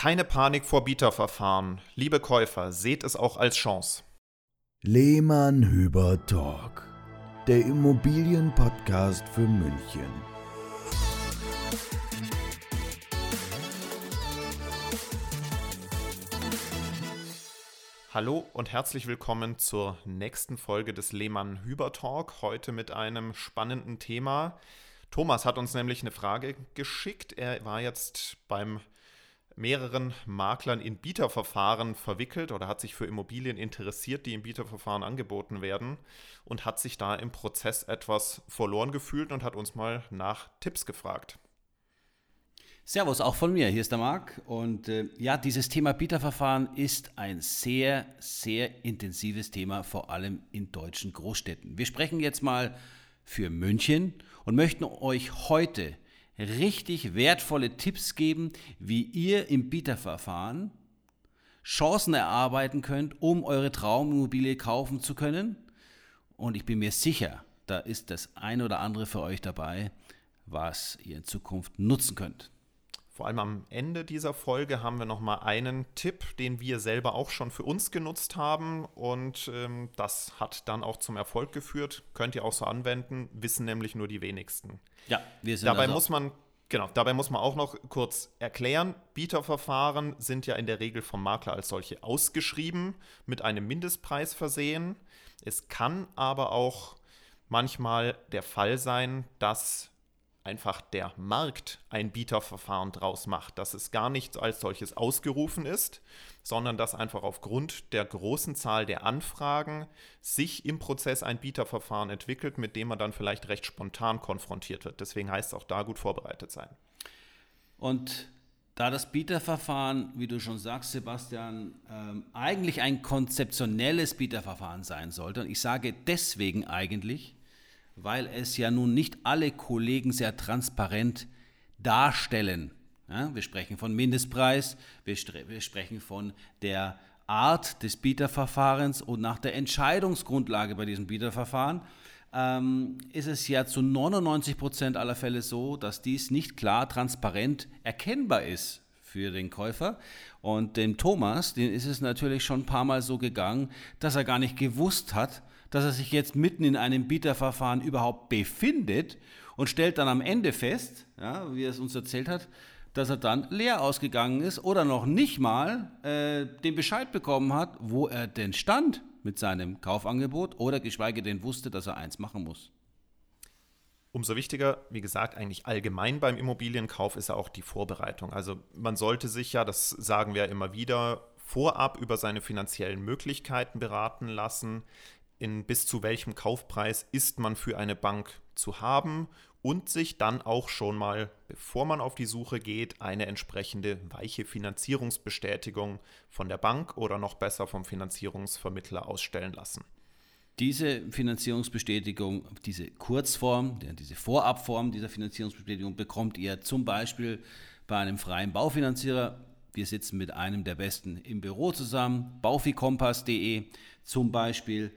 Keine Panik vor Bieterverfahren. Liebe Käufer, seht es auch als Chance. Lehmann Hüber Talk, der Immobilienpodcast für München. Hallo und herzlich willkommen zur nächsten Folge des Lehmann Hüber Talk. Heute mit einem spannenden Thema. Thomas hat uns nämlich eine Frage geschickt. Er war jetzt beim mehreren Maklern in Bieterverfahren verwickelt oder hat sich für Immobilien interessiert, die im Bieterverfahren angeboten werden und hat sich da im Prozess etwas verloren gefühlt und hat uns mal nach Tipps gefragt. Servus, auch von mir. Hier ist der Marc. Und äh, ja, dieses Thema Bieterverfahren ist ein sehr, sehr intensives Thema, vor allem in deutschen Großstädten. Wir sprechen jetzt mal für München und möchten euch heute richtig wertvolle Tipps geben, wie ihr im Bieterverfahren Chancen erarbeiten könnt, um eure Traumimmobilie kaufen zu können. Und ich bin mir sicher, da ist das ein oder andere für euch dabei, was ihr in Zukunft nutzen könnt. Vor allem am Ende dieser Folge haben wir nochmal einen Tipp, den wir selber auch schon für uns genutzt haben und ähm, das hat dann auch zum Erfolg geführt. Könnt ihr auch so anwenden, wissen nämlich nur die wenigsten. Ja, wir sind Dabei also muss man Genau, dabei muss man auch noch kurz erklären, Bieterverfahren sind ja in der Regel vom Makler als solche ausgeschrieben, mit einem Mindestpreis versehen. Es kann aber auch manchmal der Fall sein, dass einfach der Markt ein Bieterverfahren draus macht, dass es gar nicht als solches ausgerufen ist, sondern dass einfach aufgrund der großen Zahl der Anfragen sich im Prozess ein Bieterverfahren entwickelt, mit dem man dann vielleicht recht spontan konfrontiert wird. Deswegen heißt es auch da gut vorbereitet sein. Und da das Bieterverfahren, wie du schon sagst, Sebastian, ähm, eigentlich ein konzeptionelles Bieterverfahren sein sollte, und ich sage deswegen eigentlich, weil es ja nun nicht alle Kollegen sehr transparent darstellen. Ja, wir sprechen von Mindestpreis, wir, wir sprechen von der Art des Bieterverfahrens und nach der Entscheidungsgrundlage bei diesem Bieterverfahren ähm, ist es ja zu 99 Prozent aller Fälle so, dass dies nicht klar, transparent erkennbar ist für den Käufer. Und dem Thomas, den ist es natürlich schon ein paar Mal so gegangen, dass er gar nicht gewusst hat, dass er sich jetzt mitten in einem Bieterverfahren überhaupt befindet und stellt dann am Ende fest, ja, wie er es uns erzählt hat, dass er dann leer ausgegangen ist oder noch nicht mal äh, den Bescheid bekommen hat, wo er denn stand mit seinem Kaufangebot oder geschweige denn wusste, dass er eins machen muss. Umso wichtiger, wie gesagt, eigentlich allgemein beim Immobilienkauf ist ja auch die Vorbereitung. Also man sollte sich ja, das sagen wir ja immer wieder, vorab über seine finanziellen Möglichkeiten beraten lassen in bis zu welchem Kaufpreis ist man für eine Bank zu haben und sich dann auch schon mal, bevor man auf die Suche geht, eine entsprechende weiche Finanzierungsbestätigung von der Bank oder noch besser vom Finanzierungsvermittler ausstellen lassen. Diese Finanzierungsbestätigung, diese Kurzform, diese Vorabform dieser Finanzierungsbestätigung bekommt ihr zum Beispiel bei einem freien Baufinanzierer. Wir sitzen mit einem der besten im Büro zusammen, baufikompass.de zum Beispiel.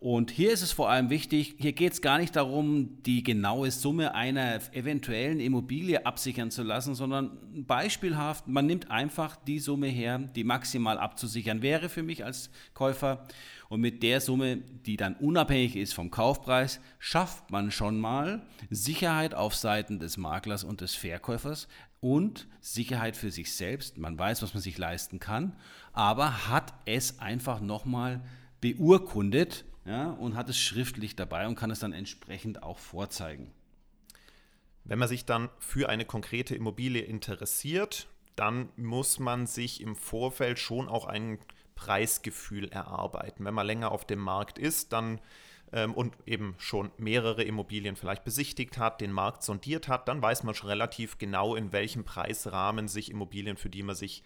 Und hier ist es vor allem wichtig, hier geht es gar nicht darum, die genaue Summe einer eventuellen Immobilie absichern zu lassen, sondern beispielhaft, man nimmt einfach die Summe her, die maximal abzusichern wäre für mich als Käufer. Und mit der Summe, die dann unabhängig ist vom Kaufpreis, schafft man schon mal Sicherheit auf Seiten des Maklers und des Verkäufers und Sicherheit für sich selbst. Man weiß, was man sich leisten kann, aber hat es einfach nochmal beurkundet ja, und hat es schriftlich dabei und kann es dann entsprechend auch vorzeigen. Wenn man sich dann für eine konkrete Immobilie interessiert, dann muss man sich im Vorfeld schon auch ein Preisgefühl erarbeiten. Wenn man länger auf dem Markt ist, dann ähm, und eben schon mehrere Immobilien vielleicht besichtigt hat, den Markt sondiert hat, dann weiß man schon relativ genau, in welchem Preisrahmen sich Immobilien, für die man sich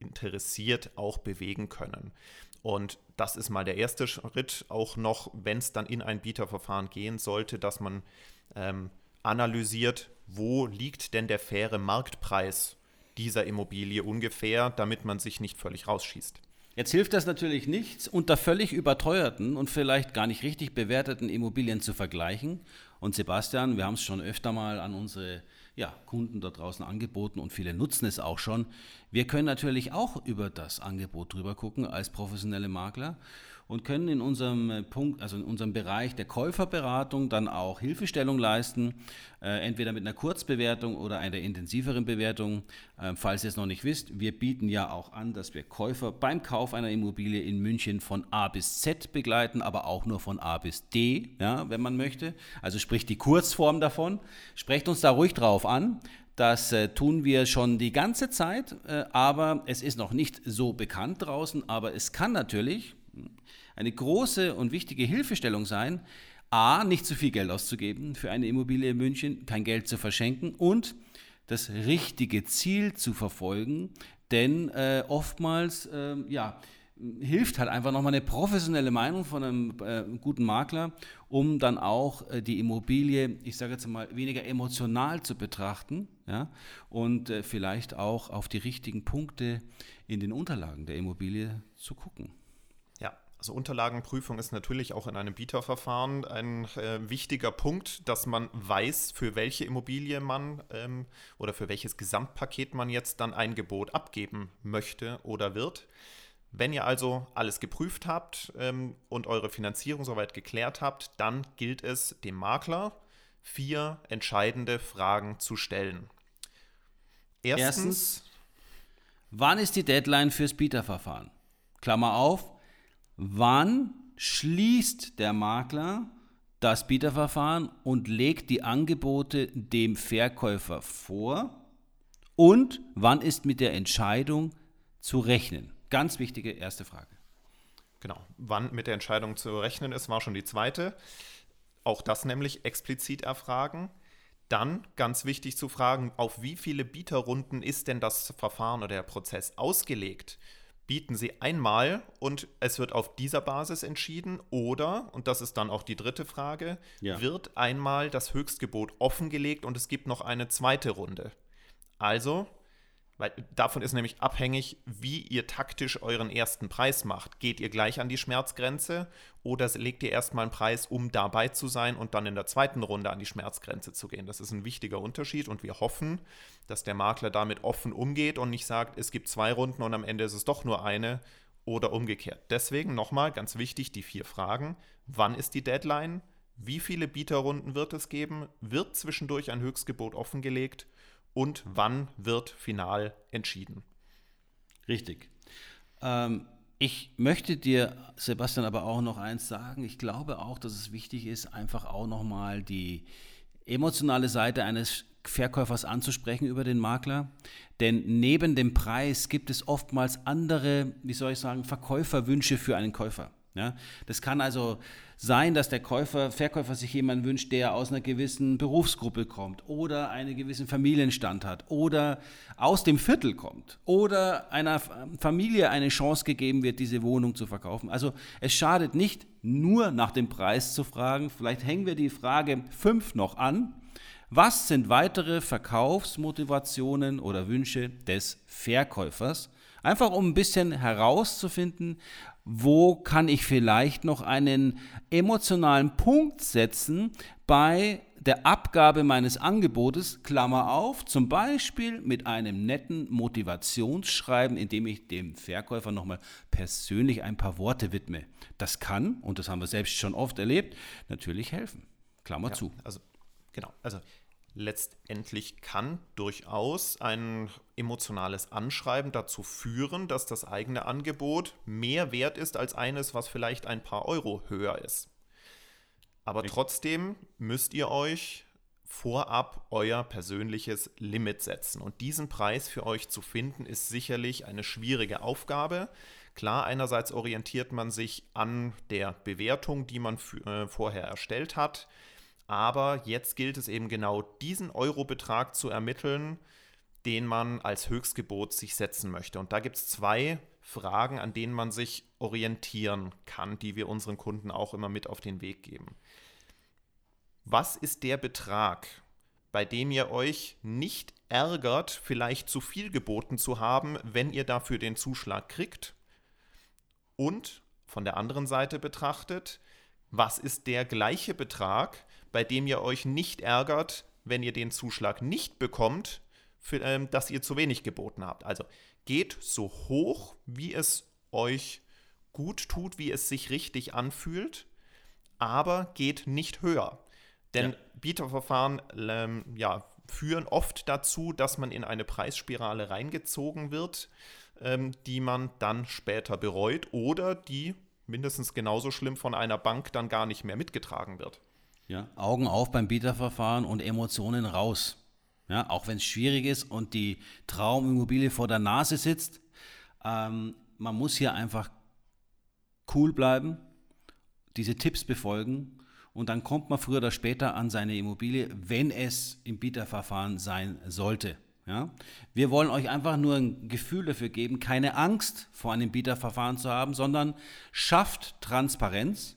interessiert, auch bewegen können. Und das ist mal der erste Schritt, auch noch, wenn es dann in ein Bieterverfahren gehen sollte, dass man ähm, analysiert, wo liegt denn der faire Marktpreis dieser Immobilie ungefähr, damit man sich nicht völlig rausschießt. Jetzt hilft das natürlich nichts, unter völlig überteuerten und vielleicht gar nicht richtig bewerteten Immobilien zu vergleichen. Und Sebastian, wir haben es schon öfter mal an unsere ja, Kunden da draußen angeboten und viele nutzen es auch schon. Wir können natürlich auch über das Angebot drüber gucken als professionelle Makler und können in unserem äh, Punkt, also in unserem Bereich der Käuferberatung dann auch Hilfestellung leisten, äh, entweder mit einer Kurzbewertung oder einer intensiveren Bewertung. Äh, falls ihr es noch nicht wisst, wir bieten ja auch an, dass wir Käufer beim Kauf einer Immobilie in München von A bis Z begleiten, aber auch nur von A bis D, ja, wenn man möchte. Also sprich die Kurzform davon. Sprecht uns da ruhig drauf an. Das äh, tun wir schon die ganze Zeit, aber es ist noch nicht so bekannt draußen. Aber es kann natürlich, eine große und wichtige Hilfestellung sein, a, nicht zu viel Geld auszugeben für eine Immobilie in München, kein Geld zu verschenken und das richtige Ziel zu verfolgen, denn äh, oftmals äh, ja, hilft halt einfach nochmal eine professionelle Meinung von einem äh, guten Makler, um dann auch äh, die Immobilie, ich sage jetzt mal, weniger emotional zu betrachten ja, und äh, vielleicht auch auf die richtigen Punkte in den Unterlagen der Immobilie zu gucken. Also Unterlagenprüfung ist natürlich auch in einem Bieterverfahren ein äh, wichtiger Punkt, dass man weiß, für welche Immobilie man ähm, oder für welches Gesamtpaket man jetzt dann ein Gebot abgeben möchte oder wird. Wenn ihr also alles geprüft habt ähm, und eure Finanzierung soweit geklärt habt, dann gilt es dem Makler vier entscheidende Fragen zu stellen. Erstens, Erstens wann ist die Deadline fürs Bieterverfahren? Klammer auf, wann schließt der Makler das Bieterverfahren und legt die Angebote dem Verkäufer vor und wann ist mit der Entscheidung zu rechnen? Ganz wichtige erste Frage. Genau, wann mit der Entscheidung zu rechnen ist, war schon die zweite. Auch das nämlich explizit erfragen. Dann ganz wichtig zu fragen, auf wie viele Bieterrunden ist denn das Verfahren oder der Prozess ausgelegt? Bieten sie einmal und es wird auf dieser Basis entschieden oder, und das ist dann auch die dritte Frage, ja. wird einmal das Höchstgebot offengelegt und es gibt noch eine zweite Runde. Also weil davon ist nämlich abhängig, wie ihr taktisch euren ersten Preis macht. Geht ihr gleich an die Schmerzgrenze oder legt ihr erstmal einen Preis, um dabei zu sein und dann in der zweiten Runde an die Schmerzgrenze zu gehen? Das ist ein wichtiger Unterschied und wir hoffen, dass der Makler damit offen umgeht und nicht sagt, es gibt zwei Runden und am Ende ist es doch nur eine oder umgekehrt. Deswegen nochmal ganz wichtig die vier Fragen. Wann ist die Deadline? Wie viele Bieterrunden wird es geben? Wird zwischendurch ein Höchstgebot offengelegt? Und wann wird final entschieden? Richtig. Ähm, ich möchte dir, Sebastian, aber auch noch eins sagen. Ich glaube auch, dass es wichtig ist, einfach auch nochmal die emotionale Seite eines Verkäufers anzusprechen über den Makler. Denn neben dem Preis gibt es oftmals andere, wie soll ich sagen, Verkäuferwünsche für einen Käufer. Ja, das kann also sein, dass der Käufer, Verkäufer sich jemanden wünscht, der aus einer gewissen Berufsgruppe kommt oder einen gewissen Familienstand hat oder aus dem Viertel kommt oder einer Familie eine Chance gegeben wird, diese Wohnung zu verkaufen. Also es schadet nicht, nur nach dem Preis zu fragen. Vielleicht hängen wir die Frage 5 noch an. Was sind weitere Verkaufsmotivationen oder Wünsche des Verkäufers? Einfach um ein bisschen herauszufinden, wo kann ich vielleicht noch einen emotionalen Punkt setzen bei der Abgabe meines Angebotes, Klammer auf, zum Beispiel mit einem netten Motivationsschreiben, in dem ich dem Verkäufer nochmal persönlich ein paar Worte widme. Das kann, und das haben wir selbst schon oft erlebt, natürlich helfen. Klammer ja, zu. Also, genau. Also, letztendlich kann durchaus ein emotionales Anschreiben dazu führen, dass das eigene Angebot mehr wert ist als eines, was vielleicht ein paar Euro höher ist. Aber trotzdem müsst ihr euch vorab euer persönliches Limit setzen. Und diesen Preis für euch zu finden, ist sicherlich eine schwierige Aufgabe. Klar, einerseits orientiert man sich an der Bewertung, die man äh, vorher erstellt hat. Aber jetzt gilt es eben genau diesen Eurobetrag zu ermitteln, den man als Höchstgebot sich setzen möchte. Und da gibt es zwei Fragen, an denen man sich orientieren kann, die wir unseren Kunden auch immer mit auf den Weg geben. Was ist der Betrag, bei dem ihr euch nicht ärgert, vielleicht zu viel geboten zu haben, wenn ihr dafür den Zuschlag kriegt? Und von der anderen Seite betrachtet, was ist der gleiche Betrag, bei dem ihr euch nicht ärgert, wenn ihr den Zuschlag nicht bekommt, für, ähm, dass ihr zu wenig geboten habt. Also geht so hoch, wie es euch gut tut, wie es sich richtig anfühlt, aber geht nicht höher. Denn ja. Bieterverfahren ähm, ja, führen oft dazu, dass man in eine Preisspirale reingezogen wird, ähm, die man dann später bereut oder die mindestens genauso schlimm von einer Bank dann gar nicht mehr mitgetragen wird. Ja, Augen auf beim Bieterverfahren und Emotionen raus. Ja, auch wenn es schwierig ist und die Traumimmobilie vor der Nase sitzt, ähm, man muss hier einfach cool bleiben, diese Tipps befolgen und dann kommt man früher oder später an seine Immobilie, wenn es im Bieterverfahren sein sollte. Ja? Wir wollen euch einfach nur ein Gefühl dafür geben, keine Angst vor einem Bieterverfahren zu haben, sondern schafft Transparenz.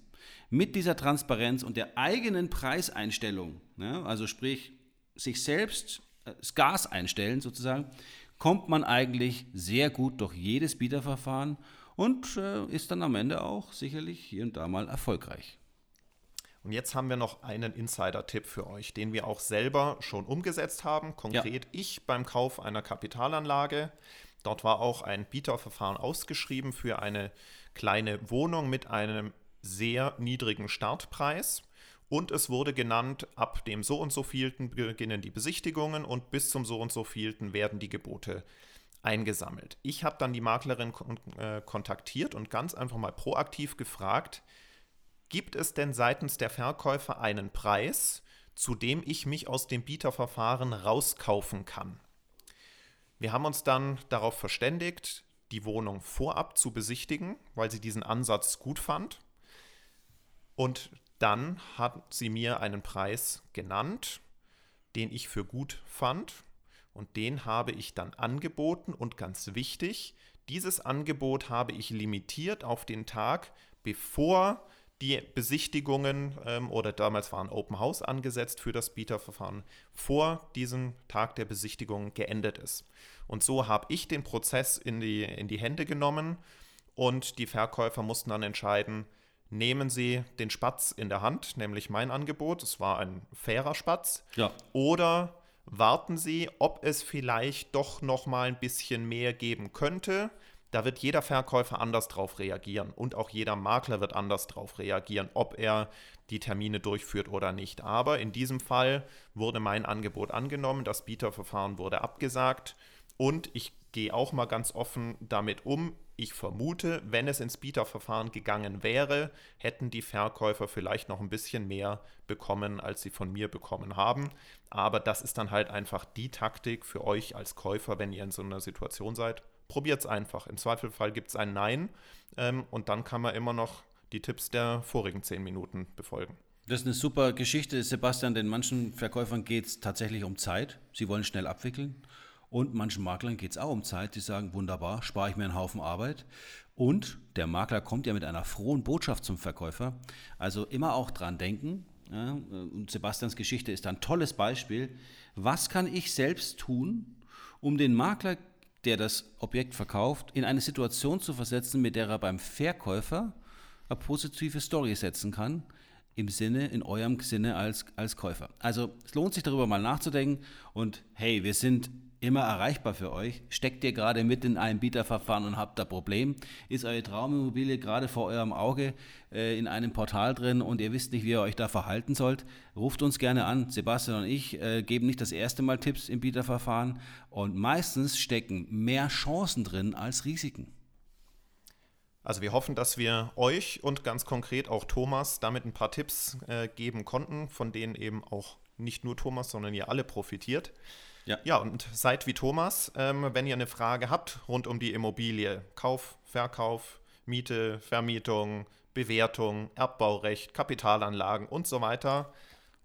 Mit dieser Transparenz und der eigenen Preiseinstellung, ja, also sprich sich selbst äh, das Gas einstellen sozusagen, kommt man eigentlich sehr gut durch jedes Bieterverfahren und äh, ist dann am Ende auch sicherlich hier und da mal erfolgreich. Und jetzt haben wir noch einen Insider-Tipp für euch, den wir auch selber schon umgesetzt haben. Konkret ja. ich beim Kauf einer Kapitalanlage. Dort war auch ein Bieterverfahren ausgeschrieben für eine kleine Wohnung mit einem sehr niedrigen Startpreis. Und es wurde genannt, ab dem so und so vielten beginnen die Besichtigungen und bis zum so und so vielten werden die Gebote eingesammelt. Ich habe dann die Maklerin äh, kontaktiert und ganz einfach mal proaktiv gefragt, Gibt es denn seitens der Verkäufer einen Preis, zu dem ich mich aus dem Bieterverfahren rauskaufen kann? Wir haben uns dann darauf verständigt, die Wohnung vorab zu besichtigen, weil sie diesen Ansatz gut fand. Und dann hat sie mir einen Preis genannt, den ich für gut fand. Und den habe ich dann angeboten. Und ganz wichtig, dieses Angebot habe ich limitiert auf den Tag, bevor die Besichtigungen ähm, oder damals war ein Open House angesetzt für das Bieterverfahren vor diesem Tag der Besichtigung geendet ist. Und so habe ich den Prozess in die, in die Hände genommen und die Verkäufer mussten dann entscheiden, nehmen sie den Spatz in der Hand, nämlich mein Angebot, es war ein fairer Spatz, ja. oder warten sie, ob es vielleicht doch noch mal ein bisschen mehr geben könnte, da wird jeder Verkäufer anders drauf reagieren und auch jeder Makler wird anders drauf reagieren, ob er die Termine durchführt oder nicht. Aber in diesem Fall wurde mein Angebot angenommen, das Bieterverfahren wurde abgesagt und ich gehe auch mal ganz offen damit um. Ich vermute, wenn es ins Bieterverfahren gegangen wäre, hätten die Verkäufer vielleicht noch ein bisschen mehr bekommen, als sie von mir bekommen haben. Aber das ist dann halt einfach die Taktik für euch als Käufer, wenn ihr in so einer Situation seid probiert es einfach. Im Zweifelfall gibt es ein Nein ähm, und dann kann man immer noch die Tipps der vorigen zehn Minuten befolgen. Das ist eine super Geschichte, Sebastian, denn manchen Verkäufern geht es tatsächlich um Zeit. Sie wollen schnell abwickeln. Und manchen Maklern geht es auch um Zeit. Die sagen, wunderbar, spare ich mir einen Haufen Arbeit. Und der Makler kommt ja mit einer frohen Botschaft zum Verkäufer. Also immer auch dran denken. Ja, und Sebastians Geschichte ist ein tolles Beispiel. Was kann ich selbst tun, um den Makler der das Objekt verkauft, in eine Situation zu versetzen, mit der er beim Verkäufer eine positive Story setzen kann, im Sinne, in eurem Sinne als, als Käufer. Also es lohnt sich darüber mal nachzudenken und hey, wir sind immer erreichbar für euch. Steckt ihr gerade mit in einem Bieterverfahren und habt da Problem? Ist eure Traumimmobilie gerade vor eurem Auge äh, in einem Portal drin und ihr wisst nicht, wie ihr euch da verhalten sollt? Ruft uns gerne an. Sebastian und ich äh, geben nicht das erste Mal Tipps im Bieterverfahren und meistens stecken mehr Chancen drin als Risiken. Also wir hoffen, dass wir euch und ganz konkret auch Thomas damit ein paar Tipps äh, geben konnten, von denen eben auch nicht nur Thomas, sondern ihr alle profitiert. Ja. ja, und seid wie Thomas, ähm, wenn ihr eine Frage habt rund um die Immobilie, Kauf, Verkauf, Miete, Vermietung, Bewertung, Erbbaurecht, Kapitalanlagen und so weiter,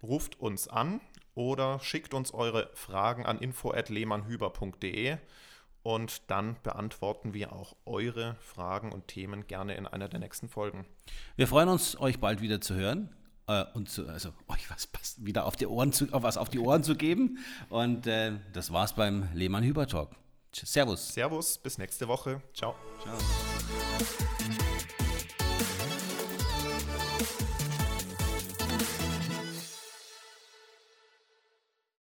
ruft uns an oder schickt uns eure Fragen an info@lehmannhüber.de und dann beantworten wir auch eure Fragen und Themen gerne in einer der nächsten Folgen. Wir freuen uns, euch bald wieder zu hören äh, und zu, also euch was passt, wieder auf die Ohren zu, was auf die Ohren zu geben. Und äh, das war's beim Lehmann Hyper Talk. Servus. Servus, bis nächste Woche. Ciao. Ciao.